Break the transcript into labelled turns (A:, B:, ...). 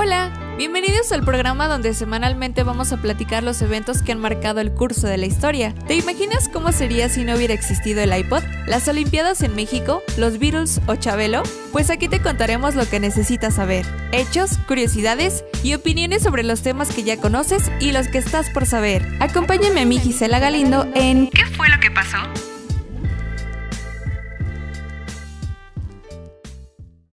A: Hola, bienvenidos al programa donde semanalmente vamos a platicar los eventos que han marcado el curso de la historia. ¿Te imaginas cómo sería si no hubiera existido el iPod, las Olimpiadas en México, los Beatles o Chabelo? Pues aquí te contaremos lo que necesitas saber, hechos, curiosidades y opiniones sobre los temas que ya conoces y los que estás por saber. Acompáñame a mí Gisela Galindo en
B: ¿Qué fue lo que pasó?